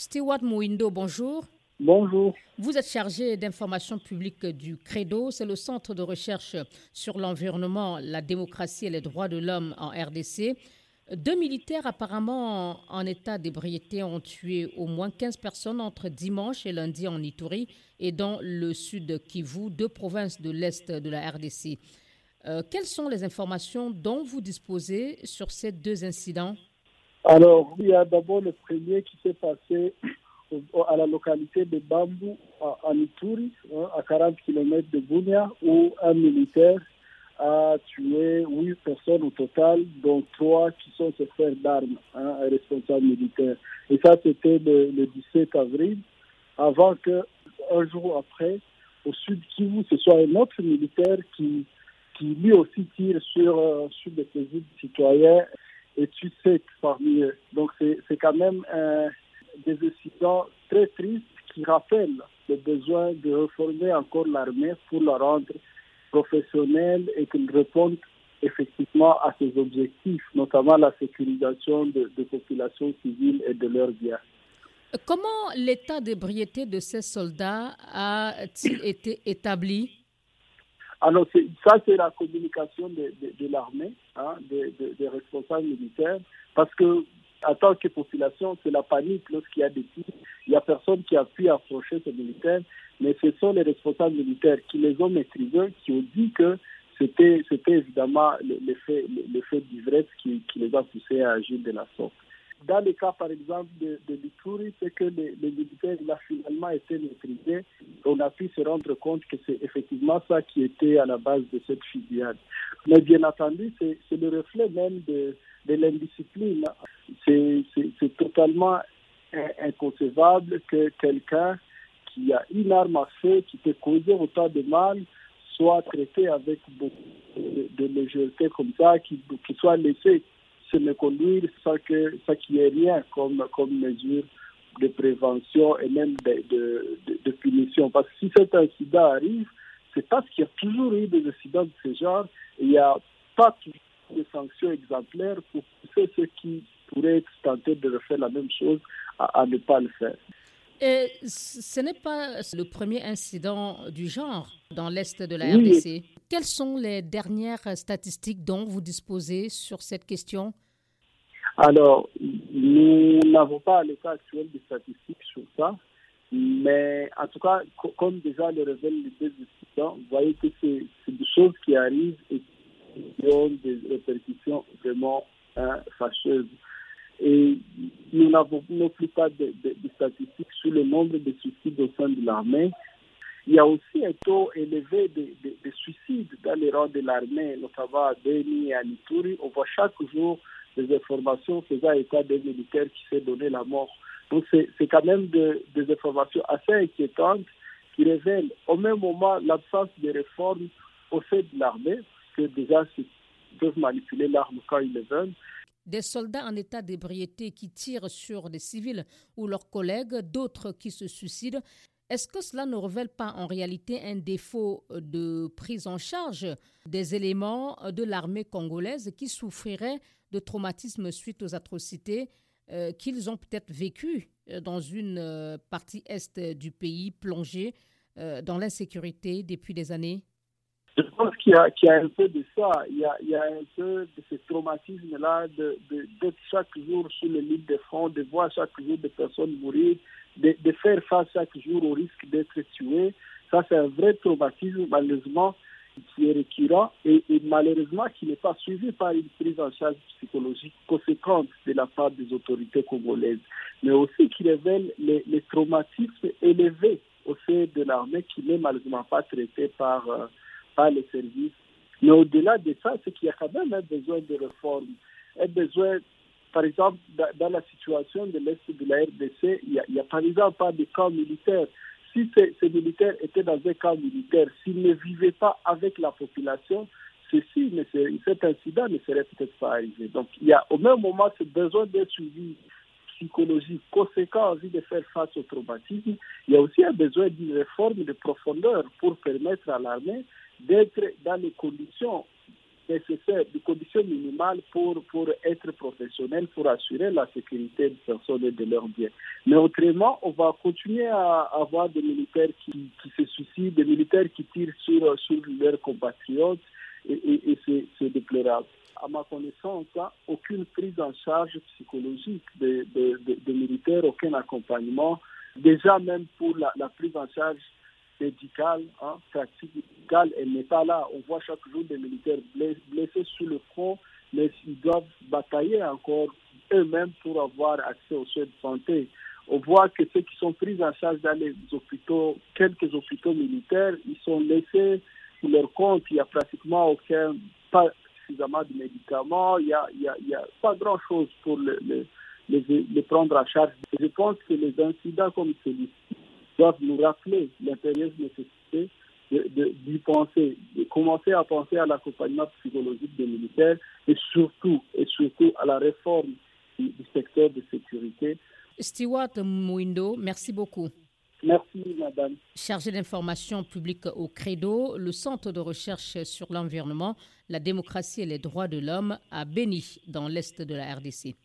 Stewart Mouindo, bonjour. Bonjour. Vous êtes chargé d'information publique du CREDO, c'est le centre de recherche sur l'environnement, la démocratie et les droits de l'homme en RDC. Deux militaires apparemment en état d'ébriété ont tué au moins 15 personnes entre dimanche et lundi en Ituri et dans le sud Kivu, deux provinces de l'est de la RDC. Euh, quelles sont les informations dont vous disposez sur ces deux incidents? Alors, il y a d'abord le premier qui s'est passé à la localité de Bambou, en Ituri, hein, à 40 km de Bunia, où un militaire a tué huit personnes au total, dont trois qui sont ses frères d'armes, hein, responsable militaire. Et ça, c'était le, 17 avril, avant que, un jour après, au sud Kivu, ce soit un autre militaire qui, qui lui aussi tire sur, euh, sur des citoyens et tue sept parmi eux. Donc, c'est quand même des incidents très tristes qui rappellent le besoin de reformer encore l'armée pour la rendre professionnels et qu'ils répondent effectivement à ces objectifs, notamment la sécurisation de, populations civiles et de leurs biens. Comment l'état d'ébriété de ces soldats a-t-il été établi? Alors, ça, c'est la communication de, l'armée, hein, des responsables militaires, parce que en tant que population, c'est la panique lorsqu'il y a des tirs. Il n'y a personne qui a pu approcher ces militaires mais ce sont les responsables militaires qui les ont maîtrisés, qui ont dit que c'était, c'était évidemment l'effet, d'ivresse qui, qui, les a poussés à agir de la sorte. Dans le cas, par exemple, de, de c'est que les, militaires, il a finalement été maîtrisé. On a pu se rendre compte que c'est effectivement ça qui était à la base de cette fusillade. Mais bien entendu, c'est, le reflet même de, de l'indiscipline. C'est, totalement inconcevable que quelqu'un qui a une arme à feu qui peut causer autant de mal soit traité avec beaucoup de, légèreté comme ça, qui, qui soit laissé se me conduire sans que ça qu'il n'y ait rien comme, mesure de prévention et même de, punition. Parce que si cet incident arrive, c'est parce qu'il y a toujours eu des incidents de ce genre et il n'y a pas toujours de sanctions exemplaires pour pousser ceux qui pourraient être tentés de refaire la même chose à ne pas le faire. Et ce n'est pas le premier incident du genre dans l'Est de la RDC. Quelles sont les dernières statistiques dont vous disposez sur cette question? Alors, nous n'avons pas à l'état actuel des statistiques sur ça, mais en tout cas, comme déjà le révèlent les deux incidents, vous voyez que c'est des choses qui arrivent et qui ont des répercussions vraiment hein, fâcheuses. Et nous n'avons plus pas de, statistiques sur le nombre de suicides au sein de l'armée. Il y a aussi un taux élevé de, suicides dans les rangs de l'armée, notamment à Beni et à Nituri. On voit chaque jour des informations faisant état des militaires qui s'est donné la mort. Donc c'est quand même des informations assez inquiétantes qui révèlent au même moment l'absence de réformes au sein de l'armée, que déjà ils peuvent manipuler l'arme quand ils le veulent, des soldats en état d'ébriété qui tirent sur des civils ou leurs collègues, d'autres qui se suicident. Est-ce que cela ne révèle pas en réalité un défaut de prise en charge des éléments de l'armée congolaise qui souffriraient de traumatisme suite aux atrocités euh, qu'ils ont peut-être vécues euh, dans une euh, partie est du pays plongée dans l'insécurité depuis des années? Je pense qu'il y, a un peu de ça. Il y a, un peu de ce traumatisme-là d'être chaque jour sur le lit de front, de voir chaque jour des personnes mourir, de, faire face chaque jour au risque d'être tué. Ça, c'est un vrai traumatisme, malheureusement, qui est récurrent et, malheureusement qui n'est pas suivi par une prise en charge psychologique conséquente de la part des autorités congolaises, mais aussi qui révèle les, les traumatismes élevés au sein de l'armée qui n'est malheureusement pas traité par... Euh, les services. Mais au-delà de ça, c'est qu'il y a quand même un besoin de réforme. Un besoin, par exemple, dans la situation de l'Est de la RDC, il n'y a, par exemple pas de camp militaire. Si ces, militaires étaient dans un camp militaire, s'ils ne vivaient pas avec la population, ceci, cet incident ne serait peut-être pas arrivé. Donc, il y a au même moment ce besoin d'un suivi psychologique conséquent en vue de faire face au traumatisme. Il y a aussi un besoin d'une réforme de profondeur pour permettre à l'armée d'être dans les conditions nécessaires, des conditions minimales pour, pour être professionnels, pour assurer la sécurité des personnes et de leurs biens. Mais autrement, on va continuer à avoir des militaires qui, qui se suicident, des militaires qui tirent sur, sur leurs compatriotes, et, et, et c'est déplorable à ma connaissance, aucune prise en charge psychologique des de, militaires, aucun accompagnement. Déjà, même pour la, prise en charge médicale, hein, pratique elle n'est pas là. On voit chaque jour des militaires blessés sur le front, mais ils doivent batailler encore eux-mêmes pour avoir accès aux soins de santé. On voit que ceux qui sont pris en charge dans les hôpitaux, quelques hôpitaux militaires, ils sont laissés sous leur compte. Il n'y a pratiquement aucun, pas, suffisamment de médicaments, il n'y a, pas grand-chose pour les, les, prendre en charge. Je pense que les incidents comme celui-ci doivent nous rappeler l'impérieuse nécessité penser, de commencer à penser à l'accompagnement psychologique des militaires et surtout, et surtout à la réforme du, du secteur de sécurité. Stewart Mouindo, merci beaucoup. Merci, madame. Chargé d'information publique au Credo, le Centre de recherche sur l'environnement, la démocratie et les droits de l'homme à Béni, dans l'est de la RDC.